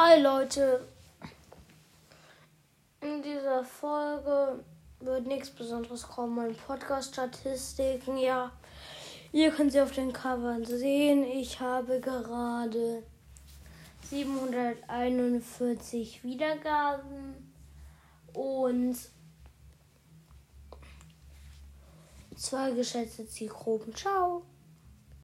Hi Leute. In dieser Folge wird nichts Besonderes kommen. Meine Podcast-Statistiken, ja. Ihr könnt sie auf den Covern sehen. Ich habe gerade 741 Wiedergaben und zwei geschätzte Zielgruppen. Ciao.